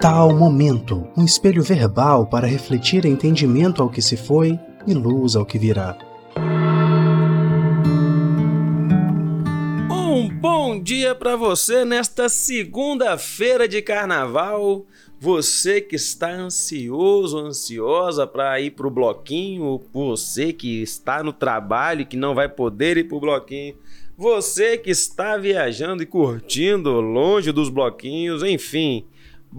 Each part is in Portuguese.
Tal momento, um espelho verbal para refletir entendimento ao que se foi e luz ao que virá. Um bom dia para você nesta segunda-feira de carnaval. Você que está ansioso, ansiosa para ir pro bloquinho, você que está no trabalho e que não vai poder ir pro bloquinho, você que está viajando e curtindo longe dos bloquinhos, enfim.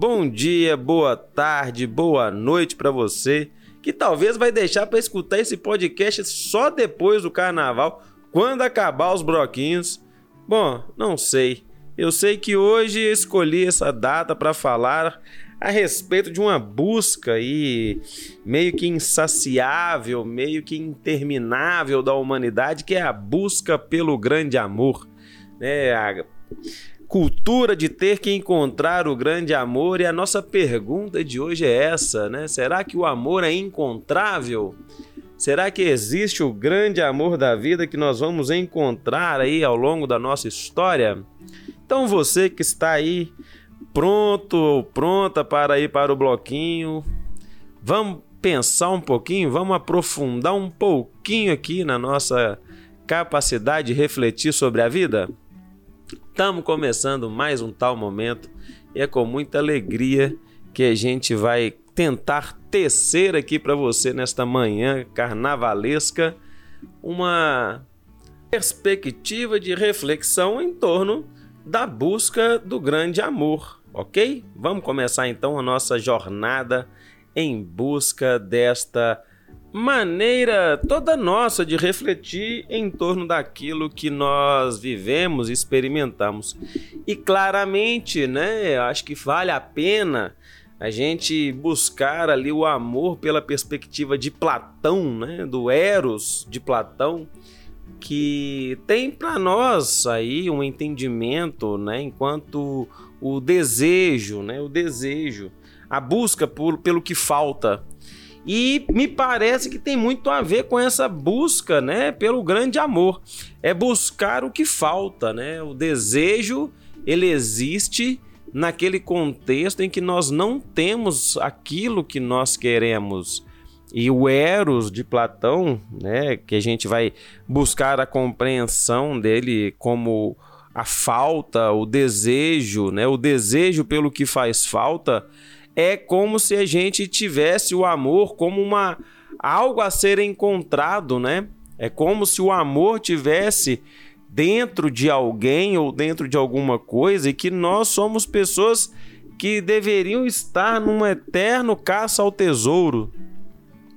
Bom dia, boa tarde, boa noite para você que talvez vai deixar para escutar esse podcast só depois do carnaval, quando acabar os bloquinhos. Bom, não sei. Eu sei que hoje escolhi essa data para falar a respeito de uma busca aí meio que insaciável, meio que interminável da humanidade, que é a busca pelo grande amor, né? A cultura de ter que encontrar o grande amor e a nossa pergunta de hoje é essa, né? Será que o amor é encontrável? Será que existe o grande amor da vida que nós vamos encontrar aí ao longo da nossa história? Então você que está aí pronto ou pronta para ir para o bloquinho. Vamos pensar um pouquinho, vamos aprofundar um pouquinho aqui na nossa capacidade de refletir sobre a vida? Estamos começando mais um tal momento e é com muita alegria que a gente vai tentar tecer aqui para você nesta manhã carnavalesca uma perspectiva de reflexão em torno da busca do grande amor ok? Vamos começar então a nossa jornada em busca desta maneira toda nossa de refletir em torno daquilo que nós vivemos e experimentamos. E claramente, né, acho que vale a pena a gente buscar ali o amor pela perspectiva de Platão, né, do Eros de Platão, que tem para nós aí um entendimento, né, enquanto o desejo, né? O desejo, a busca por, pelo que falta. E me parece que tem muito a ver com essa busca, né, pelo grande amor. É buscar o que falta, né? O desejo, ele existe naquele contexto em que nós não temos aquilo que nós queremos. E o Eros de Platão, né, que a gente vai buscar a compreensão dele como a falta, o desejo, né? O desejo pelo que faz falta é como se a gente tivesse o amor como uma algo a ser encontrado, né? É como se o amor tivesse dentro de alguém ou dentro de alguma coisa e que nós somos pessoas que deveriam estar num eterno caça ao tesouro.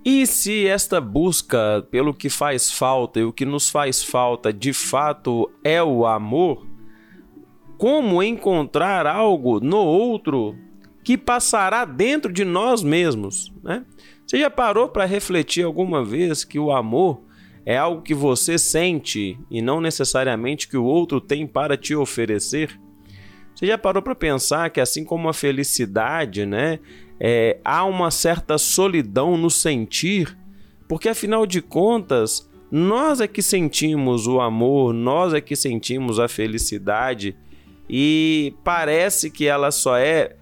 E se esta busca pelo que faz falta e o que nos faz falta de fato é o amor, como encontrar algo no outro que passará dentro de nós mesmos, né? Você já parou para refletir alguma vez que o amor é algo que você sente e não necessariamente que o outro tem para te oferecer? Você já parou para pensar que assim como a felicidade, né, é, há uma certa solidão no sentir, porque afinal de contas nós é que sentimos o amor, nós é que sentimos a felicidade e parece que ela só é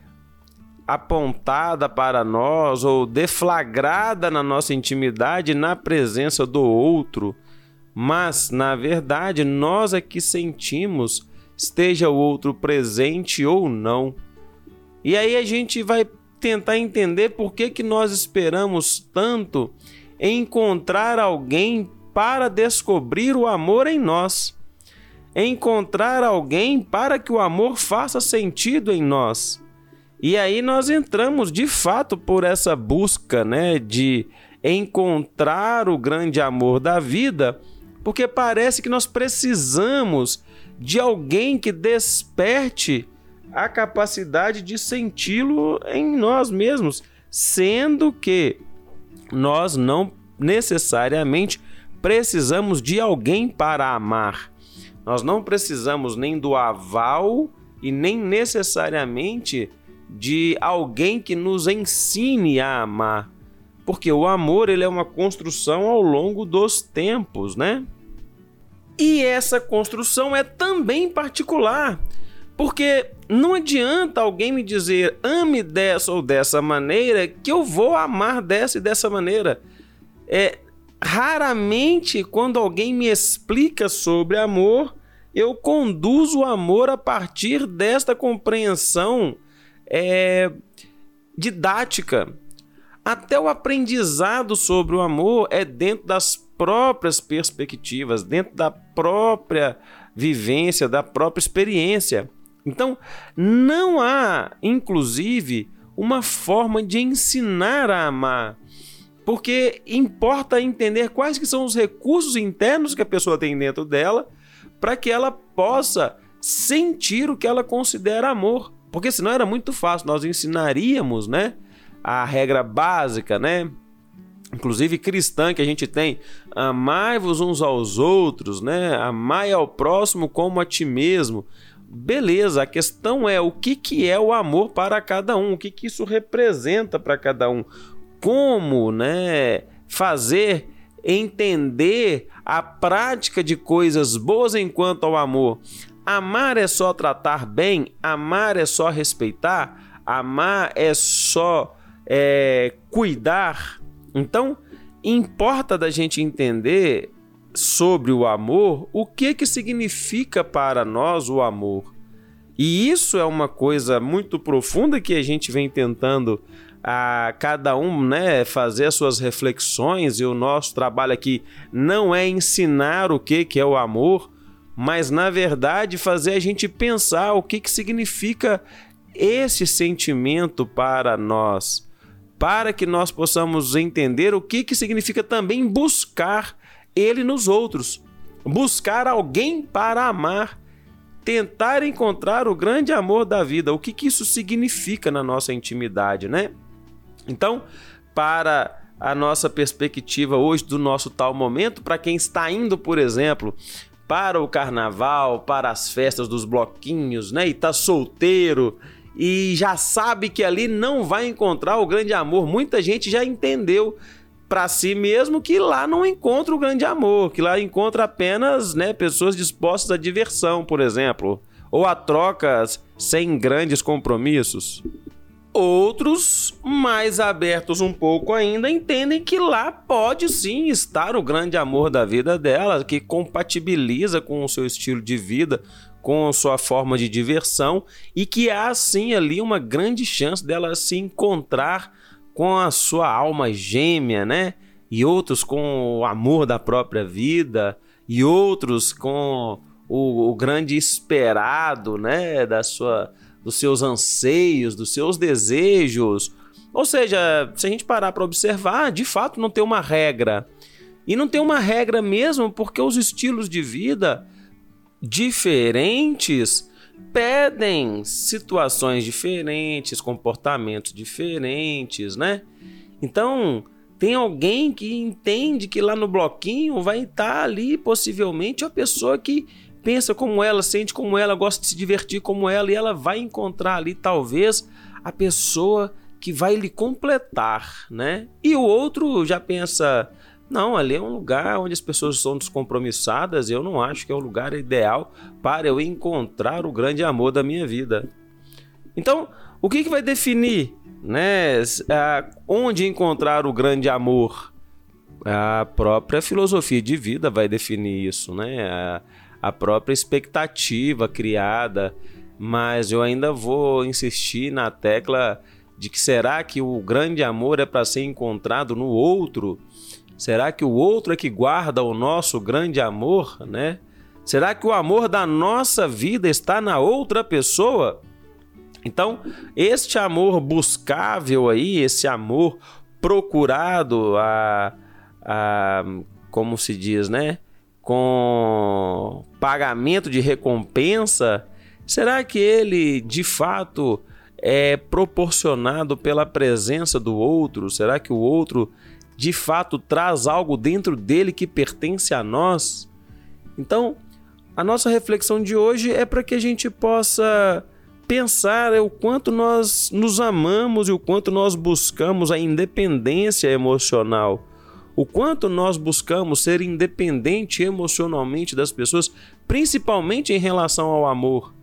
apontada para nós ou deflagrada na nossa intimidade na presença do outro, mas na verdade nós é que sentimos, esteja o outro presente ou não. E aí a gente vai tentar entender por que, que nós esperamos tanto encontrar alguém para descobrir o amor em nós encontrar alguém para que o amor faça sentido em nós. E aí nós entramos de fato por essa busca, né, de encontrar o grande amor da vida, porque parece que nós precisamos de alguém que desperte a capacidade de senti-lo em nós mesmos, sendo que nós não necessariamente precisamos de alguém para amar. Nós não precisamos nem do aval e nem necessariamente de alguém que nos ensine a amar, porque o amor ele é uma construção ao longo dos tempos, né? E essa construção é também particular, Porque não adianta alguém me dizer ame dessa ou dessa maneira que eu vou amar dessa e dessa maneira. É raramente quando alguém me explica sobre amor, eu conduzo o amor a partir desta compreensão é, didática. Até o aprendizado sobre o amor é dentro das próprias perspectivas, dentro da própria vivência, da própria experiência. Então, não há, inclusive, uma forma de ensinar a amar. Porque importa entender quais que são os recursos internos que a pessoa tem dentro dela para que ela possa sentir o que ela considera amor. Porque senão era muito fácil, nós ensinaríamos, né, a regra básica, né, inclusive cristã que a gente tem, amai-vos uns aos outros, né? Amai ao próximo como a ti mesmo. Beleza, a questão é o que, que é o amor para cada um, o que, que isso representa para cada um, como né, fazer entender a prática de coisas boas enquanto ao amor. Amar é só tratar bem, amar é só respeitar, amar é só é, cuidar. Então, importa da gente entender sobre o amor, o que que significa para nós o amor. E isso é uma coisa muito profunda que a gente vem tentando a cada um, né, fazer as suas reflexões e o nosso trabalho aqui não é ensinar o que que é o amor, mas na verdade fazer a gente pensar o que que significa esse sentimento para nós, para que nós possamos entender o que que significa também buscar ele nos outros. Buscar alguém para amar, tentar encontrar o grande amor da vida. O que, que isso significa na nossa intimidade, né? Então, para a nossa perspectiva hoje do nosso tal momento, para quem está indo, por exemplo, para o carnaval, para as festas dos bloquinhos, né? E está solteiro e já sabe que ali não vai encontrar o grande amor. Muita gente já entendeu para si mesmo que lá não encontra o grande amor, que lá encontra apenas né, pessoas dispostas à diversão, por exemplo, ou a trocas sem grandes compromissos. Outros, mais abertos um pouco ainda, entendem que lá pode sim estar o grande amor da vida dela, que compatibiliza com o seu estilo de vida, com sua forma de diversão e que há sim ali uma grande chance dela se encontrar com a sua alma gêmea, né? E outros com o amor da própria vida, e outros com o, o grande esperado, né? Da sua, dos seus anseios, dos seus desejos. Ou seja, se a gente parar para observar, de fato não tem uma regra. E não tem uma regra mesmo porque os estilos de vida diferentes pedem situações diferentes, comportamentos diferentes, né? Então, tem alguém que entende que lá no bloquinho vai estar ali possivelmente a pessoa que pensa como ela, sente como ela, gosta de se divertir como ela e ela vai encontrar ali talvez a pessoa que vai lhe completar, né? E o outro já pensa, não, ali é um lugar onde as pessoas são descompromissadas. Eu não acho que é o lugar ideal para eu encontrar o grande amor da minha vida. Então, o que, que vai definir, né, onde encontrar o grande amor? A própria filosofia de vida vai definir isso, né? A, própria expectativa criada. Mas eu ainda vou insistir na tecla de que será que o grande amor é para ser encontrado no outro Será que o outro é que guarda o nosso grande amor, né? Será que o amor da nossa vida está na outra pessoa? Então, este amor buscável aí, esse amor procurado a, a como se diz, né? Com pagamento de recompensa, será que ele de fato é proporcionado pela presença do outro? Será que o outro de fato traz algo dentro dele que pertence a nós? Então, a nossa reflexão de hoje é para que a gente possa pensar o quanto nós nos amamos e o quanto nós buscamos a independência emocional. O quanto nós buscamos ser independente emocionalmente das pessoas, principalmente em relação ao amor.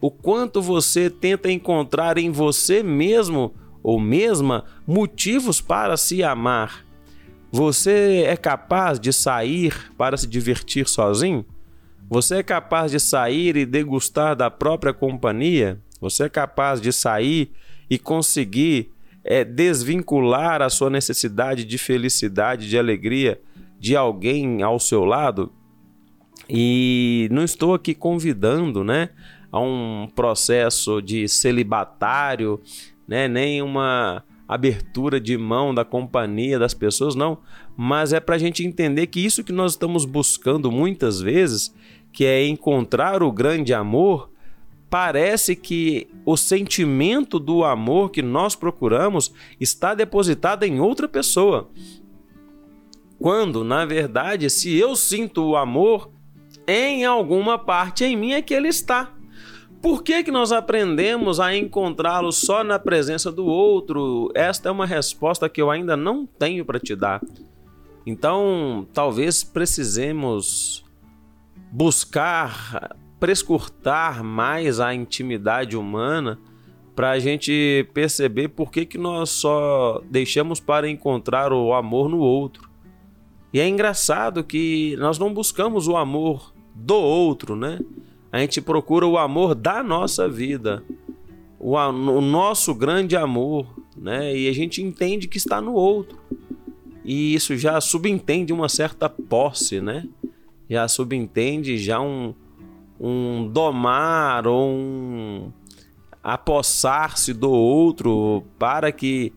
o quanto você tenta encontrar em você mesmo ou mesma motivos para se amar. Você é capaz de sair para se divertir sozinho? Você é capaz de sair e degustar da própria companhia? Você é capaz de sair e conseguir é, desvincular a sua necessidade de felicidade, de alegria de alguém ao seu lado? E não estou aqui convidando, né, a um processo de celibatário, né, nem uma abertura de mão da companhia das pessoas, não. Mas é para a gente entender que isso que nós estamos buscando muitas vezes, que é encontrar o grande amor, parece que o sentimento do amor que nós procuramos está depositado em outra pessoa. Quando, na verdade, se eu sinto o amor, em alguma parte em mim é que ele está. Por que, que nós aprendemos a encontrá-lo só na presença do outro? Esta é uma resposta que eu ainda não tenho para te dar. Então, talvez precisemos buscar prescurtar mais a intimidade humana para a gente perceber por que, que nós só deixamos para encontrar o amor no outro. E é engraçado que nós não buscamos o amor do outro, né? A gente procura o amor da nossa vida, o, o nosso grande amor, né? E a gente entende que está no outro. E isso já subentende uma certa posse, né? Já subentende já um, um domar ou um apossar-se do outro para que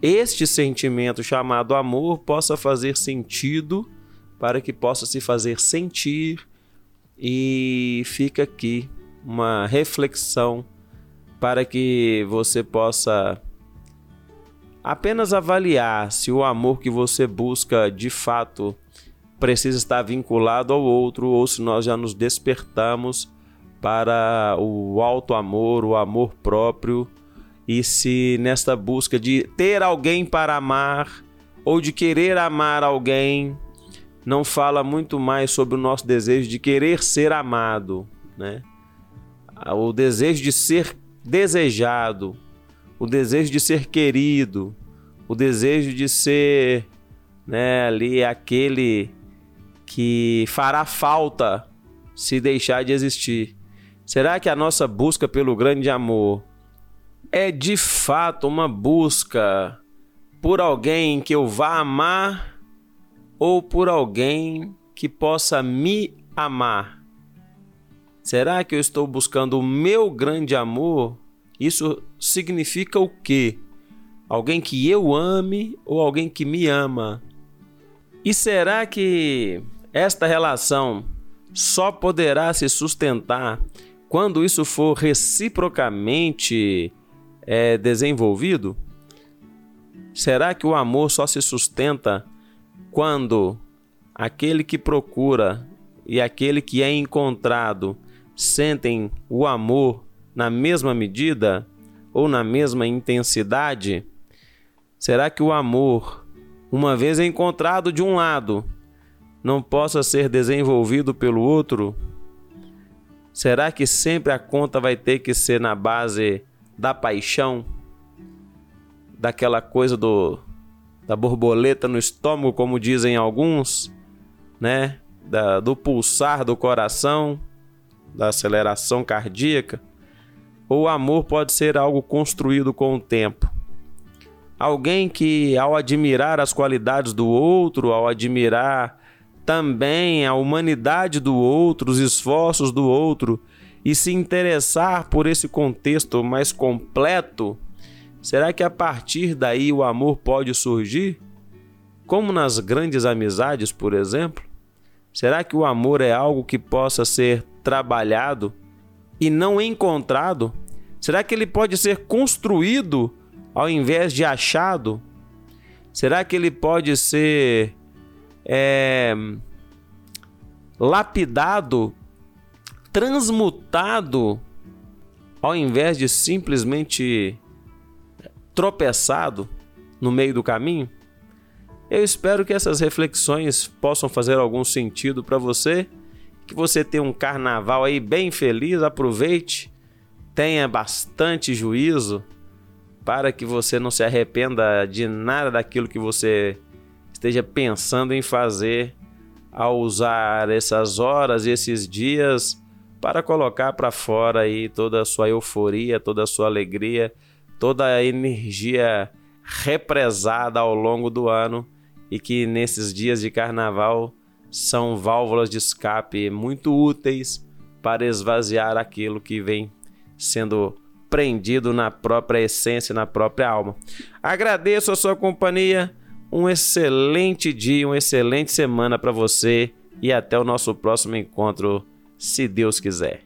este sentimento chamado amor possa fazer sentido, para que possa se fazer sentir. E fica aqui uma reflexão para que você possa apenas avaliar se o amor que você busca de fato precisa estar vinculado ao outro ou se nós já nos despertamos para o alto amor, o amor próprio e se nesta busca de ter alguém para amar ou de querer amar alguém não fala muito mais sobre o nosso desejo de querer ser amado, né? O desejo de ser desejado, o desejo de ser querido, o desejo de ser, né, ali aquele que fará falta se deixar de existir. Será que a nossa busca pelo grande amor é de fato uma busca por alguém que eu vá amar ou por alguém que possa me amar? Será que eu estou buscando o meu grande amor? Isso significa o quê? Alguém que eu ame ou alguém que me ama? E será que esta relação só poderá se sustentar quando isso for reciprocamente é, desenvolvido? Será que o amor só se sustenta quando aquele que procura e aquele que é encontrado sentem o amor na mesma medida ou na mesma intensidade? Será que o amor, uma vez encontrado de um lado, não possa ser desenvolvido pelo outro? Será que sempre a conta vai ter que ser na base da paixão? Daquela coisa do da borboleta no estômago, como dizem alguns, né? Da, do pulsar do coração, da aceleração cardíaca. Ou o amor pode ser algo construído com o tempo. Alguém que, ao admirar as qualidades do outro, ao admirar também a humanidade do outro, os esforços do outro, e se interessar por esse contexto mais completo, Será que a partir daí o amor pode surgir? Como nas grandes amizades, por exemplo? Será que o amor é algo que possa ser trabalhado e não encontrado? Será que ele pode ser construído ao invés de achado? Será que ele pode ser é, lapidado, transmutado, ao invés de simplesmente tropeçado no meio do caminho? Eu espero que essas reflexões possam fazer algum sentido para você, que você tenha um carnaval aí bem feliz, aproveite, tenha bastante juízo para que você não se arrependa de nada daquilo que você esteja pensando em fazer ao usar essas horas e esses dias para colocar para fora aí toda a sua euforia, toda a sua alegria, toda a energia represada ao longo do ano e que nesses dias de carnaval são válvulas de escape muito úteis para esvaziar aquilo que vem sendo prendido na própria essência, na própria alma. Agradeço a sua companhia, um excelente dia, uma excelente semana para você e até o nosso próximo encontro, se Deus quiser.